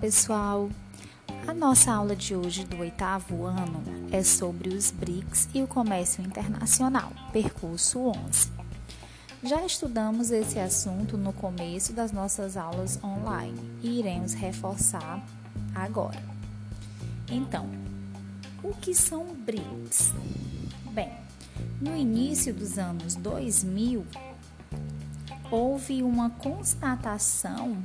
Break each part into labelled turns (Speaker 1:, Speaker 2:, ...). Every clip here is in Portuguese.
Speaker 1: Pessoal! A nossa aula de hoje do oitavo ano é sobre os BRICS e o comércio internacional, percurso 11. Já estudamos esse assunto no começo das nossas aulas online e iremos reforçar agora. Então, o que são BRICS? Bem, no início dos anos 2000, houve uma constatação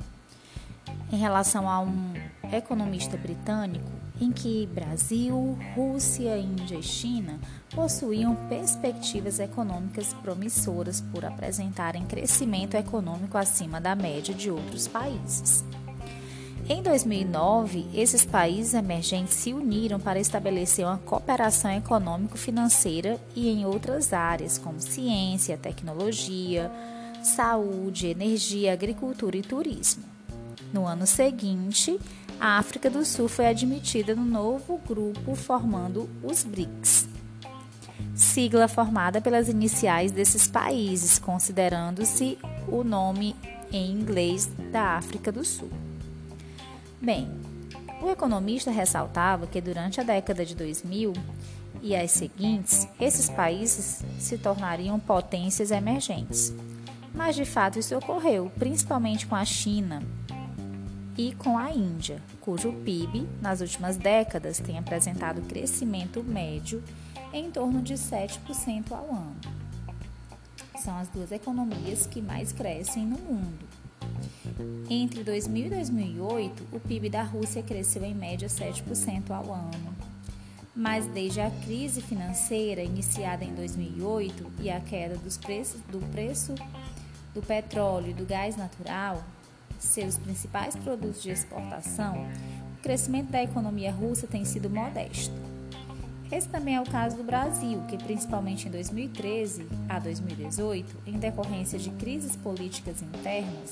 Speaker 1: em relação a um economista britânico em que Brasil, Rússia, Índia e China possuíam perspectivas econômicas promissoras por apresentarem crescimento econômico acima da média de outros países. Em 2009, esses países emergentes se uniram para estabelecer uma cooperação econômico-financeira e em outras áreas, como ciência, tecnologia, saúde, energia, agricultura e turismo. No ano seguinte, a África do Sul foi admitida no novo grupo formando os BRICS, sigla formada pelas iniciais desses países, considerando-se o nome em inglês da África do Sul. Bem, o economista ressaltava que durante a década de 2000 e as seguintes, esses países se tornariam potências emergentes. Mas de fato isso ocorreu, principalmente com a China, e com a Índia, cujo PIB nas últimas décadas tem apresentado crescimento médio em torno de 7% ao ano. São as duas economias que mais crescem no mundo. Entre 2000 e 2008, o PIB da Rússia cresceu em média 7% ao ano. Mas desde a crise financeira iniciada em 2008 e a queda dos preços, do preço do petróleo e do gás natural, seus principais produtos de exportação, o crescimento da economia russa tem sido modesto. Esse também é o caso do Brasil, que principalmente em 2013 a 2018, em decorrência de crises políticas internas,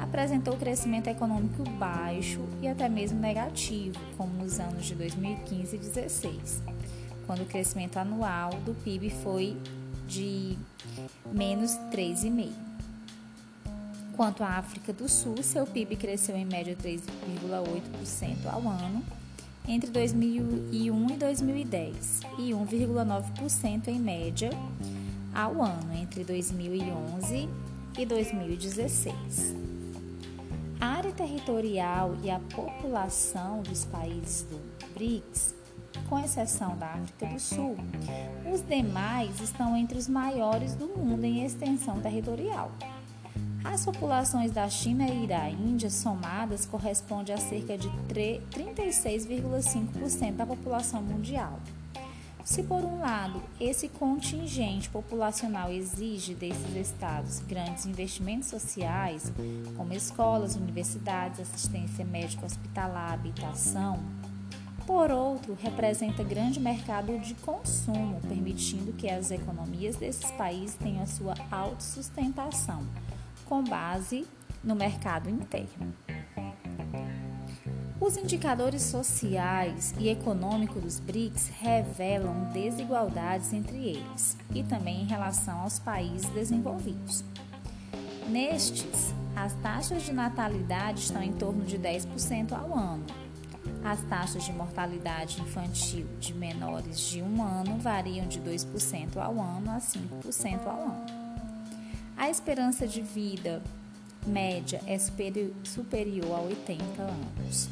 Speaker 1: apresentou crescimento econômico baixo e até mesmo negativo, como nos anos de 2015 e 2016, quando o crescimento anual do PIB foi de menos 3,5%. Quanto à África do Sul, seu PIB cresceu em média 3,8% ao ano entre 2001 e 2010 e 1,9% em média ao ano entre 2011 e 2016. A área territorial e a população dos países do BRICS, com exceção da África do Sul, os demais estão entre os maiores do mundo em extensão territorial. As populações da China e da Índia somadas correspondem a cerca de 36,5% da população mundial. Se, por um lado, esse contingente populacional exige desses estados grandes investimentos sociais, como escolas, universidades, assistência médica hospitalar, habitação, por outro, representa grande mercado de consumo, permitindo que as economias desses países tenham a sua autossustentação com base no mercado interno. Os indicadores sociais e econômicos dos BRICS revelam desigualdades entre eles e também em relação aos países desenvolvidos. Nestes, as taxas de natalidade estão em torno de 10% ao ano. As taxas de mortalidade infantil de menores de um ano variam de 2% ao ano a 5% ao ano. A esperança de vida média é superior a 80 anos.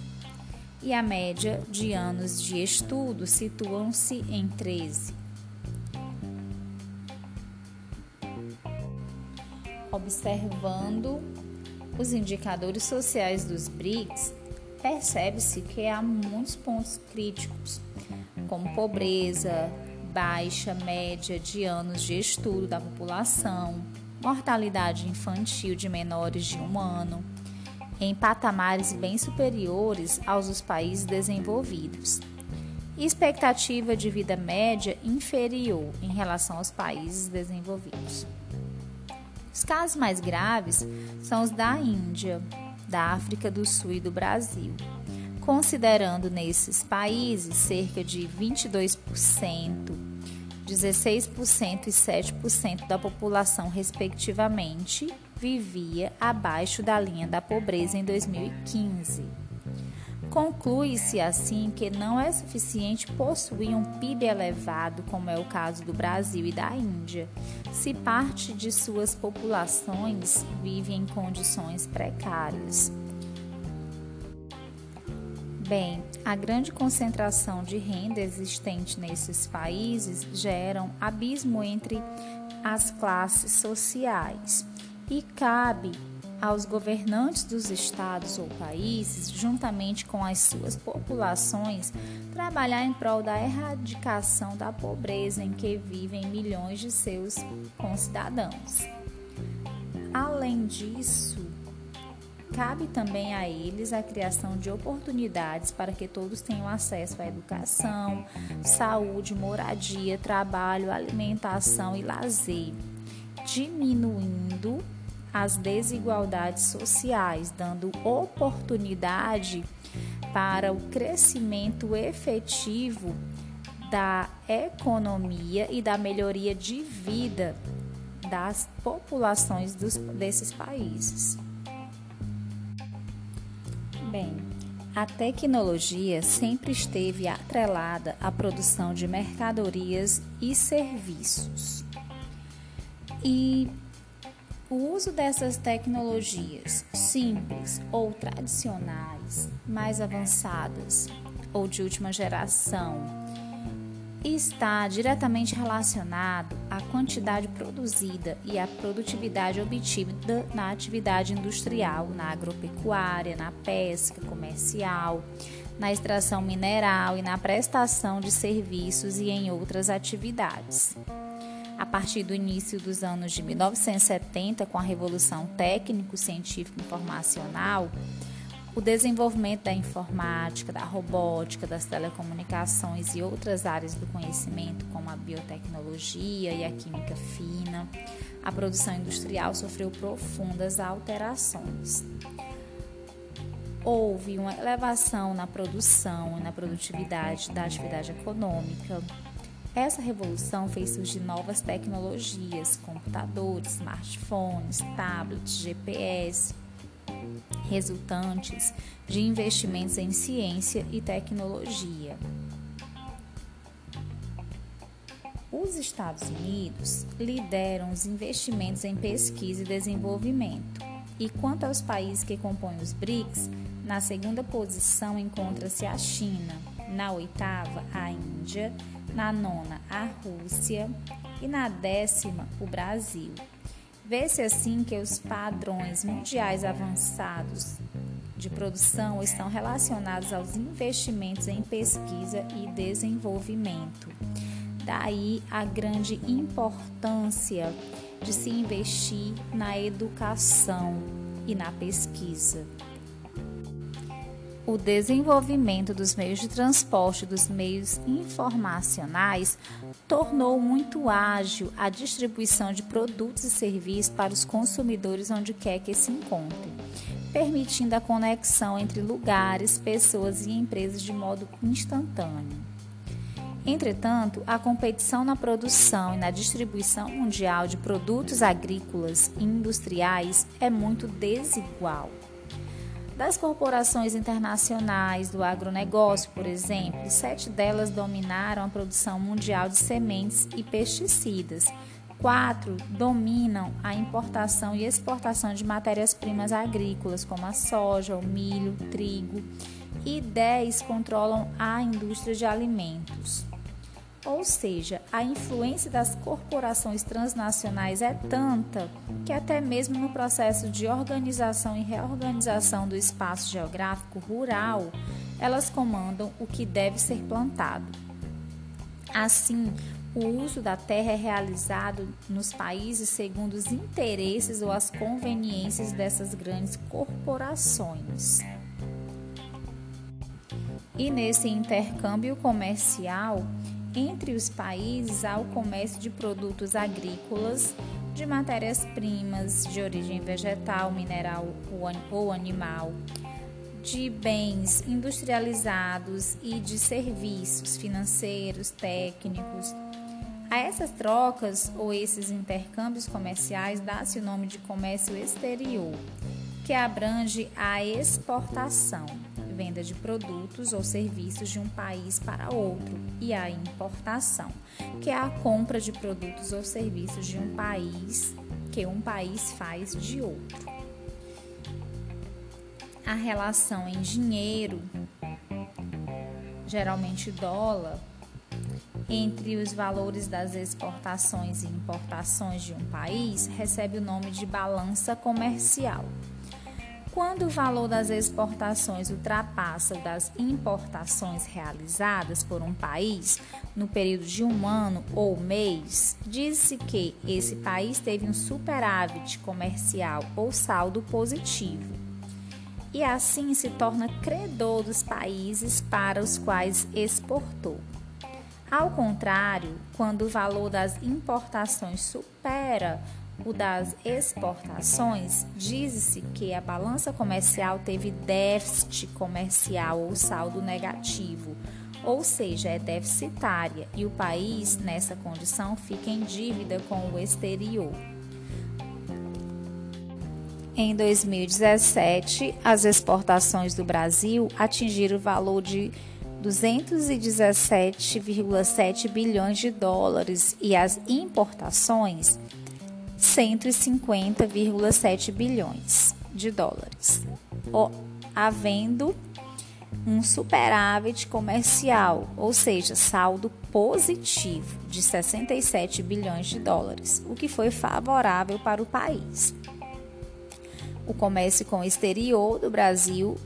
Speaker 1: E a média de anos de estudo situam-se em 13. Observando os indicadores sociais dos BRICS, percebe-se que há muitos pontos críticos, como pobreza, baixa média de anos de estudo da população, mortalidade infantil de menores de um ano, em patamares bem superiores aos dos países desenvolvidos, expectativa de vida média inferior em relação aos países desenvolvidos. Os casos mais graves são os da Índia, da África do Sul e do Brasil, considerando nesses países cerca de 22% 16% e 7% da população, respectivamente, vivia abaixo da linha da pobreza em 2015. Conclui-se assim que não é suficiente possuir um PIB elevado, como é o caso do Brasil e da Índia, se parte de suas populações vive em condições precárias. Bem, a grande concentração de renda existente nesses países gera um abismo entre as classes sociais e cabe aos governantes dos estados ou países, juntamente com as suas populações, trabalhar em prol da erradicação da pobreza em que vivem milhões de seus concidadãos. Além disso, cabe também a eles a criação de oportunidades para que todos tenham acesso à educação, saúde, moradia, trabalho, alimentação e lazer, diminuindo as desigualdades sociais, dando oportunidade para o crescimento efetivo da economia e da melhoria de vida das populações dos, desses países. Bem, a tecnologia sempre esteve atrelada à produção de mercadorias e serviços. E o uso dessas tecnologias simples ou tradicionais, mais avançadas ou de última geração, está diretamente relacionado à quantidade produzida e à produtividade obtida na atividade industrial, na agropecuária, na pesca comercial, na extração mineral e na prestação de serviços e em outras atividades. A partir do início dos anos de 1970, com a revolução técnico-científico-informacional, o desenvolvimento da informática, da robótica, das telecomunicações e outras áreas do conhecimento, como a biotecnologia e a química fina, a produção industrial sofreu profundas alterações. Houve uma elevação na produção e na produtividade da atividade econômica, essa revolução fez surgir novas tecnologias, computadores, smartphones, tablets, GPS, resultantes de investimentos em ciência e tecnologia. Os Estados Unidos lideram os investimentos em pesquisa e desenvolvimento. E quanto aos países que compõem os BRICS, na segunda posição encontra-se a China, na oitava, a Índia na nona a Rússia e na décima o Brasil. Vê-se assim que os padrões mundiais avançados de produção estão relacionados aos investimentos em pesquisa e desenvolvimento. Daí a grande importância de se investir na educação e na pesquisa. O desenvolvimento dos meios de transporte dos meios informacionais tornou muito ágil a distribuição de produtos e serviços para os consumidores onde quer que se encontrem, permitindo a conexão entre lugares, pessoas e empresas de modo instantâneo. Entretanto, a competição na produção e na distribuição mundial de produtos agrícolas e industriais é muito desigual das corporações internacionais do agronegócio, por exemplo, sete delas dominaram a produção mundial de sementes e pesticidas. Quatro dominam a importação e exportação de matérias-primas agrícolas, como a soja, o milho, o trigo, e dez controlam a indústria de alimentos. Ou seja, a influência das corporações transnacionais é tanta que, até mesmo no processo de organização e reorganização do espaço geográfico rural, elas comandam o que deve ser plantado. Assim, o uso da terra é realizado nos países segundo os interesses ou as conveniências dessas grandes corporações. E nesse intercâmbio comercial, entre os países há o comércio de produtos agrícolas, de matérias-primas de origem vegetal, mineral ou animal, de bens industrializados e de serviços financeiros, técnicos. A essas trocas ou esses intercâmbios comerciais dá-se o nome de comércio exterior, que abrange a exportação venda de produtos ou serviços de um país para outro, e a importação, que é a compra de produtos ou serviços de um país que um país faz de outro. A relação em dinheiro, geralmente dólar, entre os valores das exportações e importações de um país recebe o nome de balança comercial. Quando o valor das exportações ultrapassa o das importações realizadas por um país no período de um ano ou mês, diz-se que esse país teve um superávit comercial ou saldo positivo. E assim se torna credor dos países para os quais exportou. Ao contrário, quando o valor das importações supera o das exportações, diz-se que a balança comercial teve déficit comercial ou saldo negativo, ou seja, é deficitária, e o país, nessa condição, fica em dívida com o exterior. Em 2017, as exportações do Brasil atingiram o valor de 217,7 bilhões de dólares e as importações 150,7 bilhões de dólares, havendo um superávit comercial, ou seja, saldo positivo de 67 bilhões de dólares, o que foi favorável para o país. O comércio com o exterior do Brasil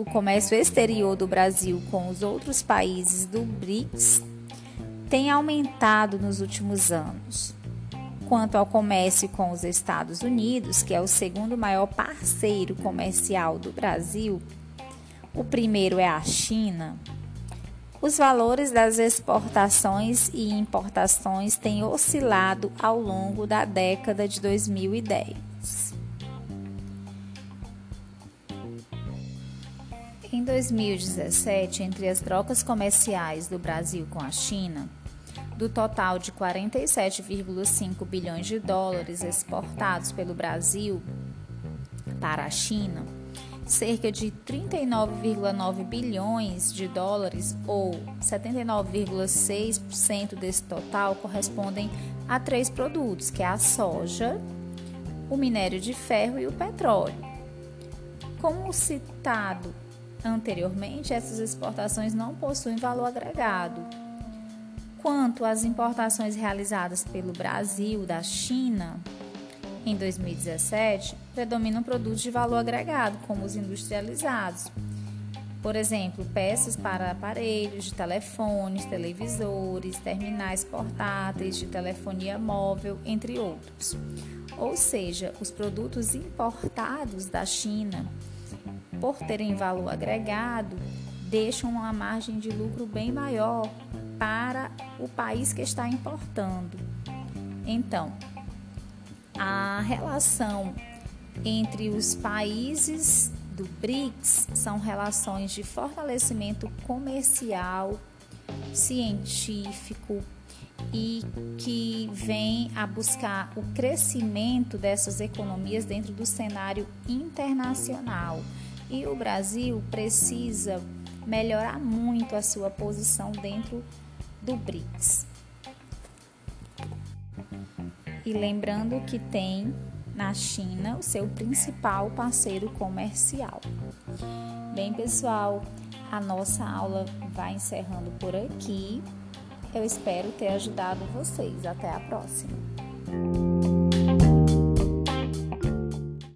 Speaker 1: o comércio exterior do Brasil com os outros países do BRICS tem aumentado nos últimos anos. Quanto ao comércio com os Estados Unidos, que é o segundo maior parceiro comercial do Brasil, o primeiro é a China. Os valores das exportações e importações têm oscilado ao longo da década de 2010. Em 2017, entre as trocas comerciais do Brasil com a China, do total de 47,5 bilhões de dólares exportados pelo Brasil para a China, cerca de 39,9 bilhões de dólares ou 79,6% desse total correspondem a três produtos, que é a soja, o minério de ferro e o petróleo. Como citado Anteriormente, essas exportações não possuem valor agregado. Quanto às importações realizadas pelo Brasil da China, em 2017, predominam produtos de valor agregado, como os industrializados. Por exemplo, peças para aparelhos de telefones, televisores, terminais portáteis de telefonia móvel, entre outros. Ou seja, os produtos importados da China por terem valor agregado, deixam uma margem de lucro bem maior para o país que está importando. Então, a relação entre os países do BRICS são relações de fortalecimento comercial, científico e que vem a buscar o crescimento dessas economias dentro do cenário internacional e o Brasil precisa melhorar muito a sua posição dentro do BRICS. E lembrando que tem na China o seu principal parceiro comercial. Bem, pessoal, a nossa aula vai encerrando por aqui. Eu espero ter ajudado vocês. Até a próxima.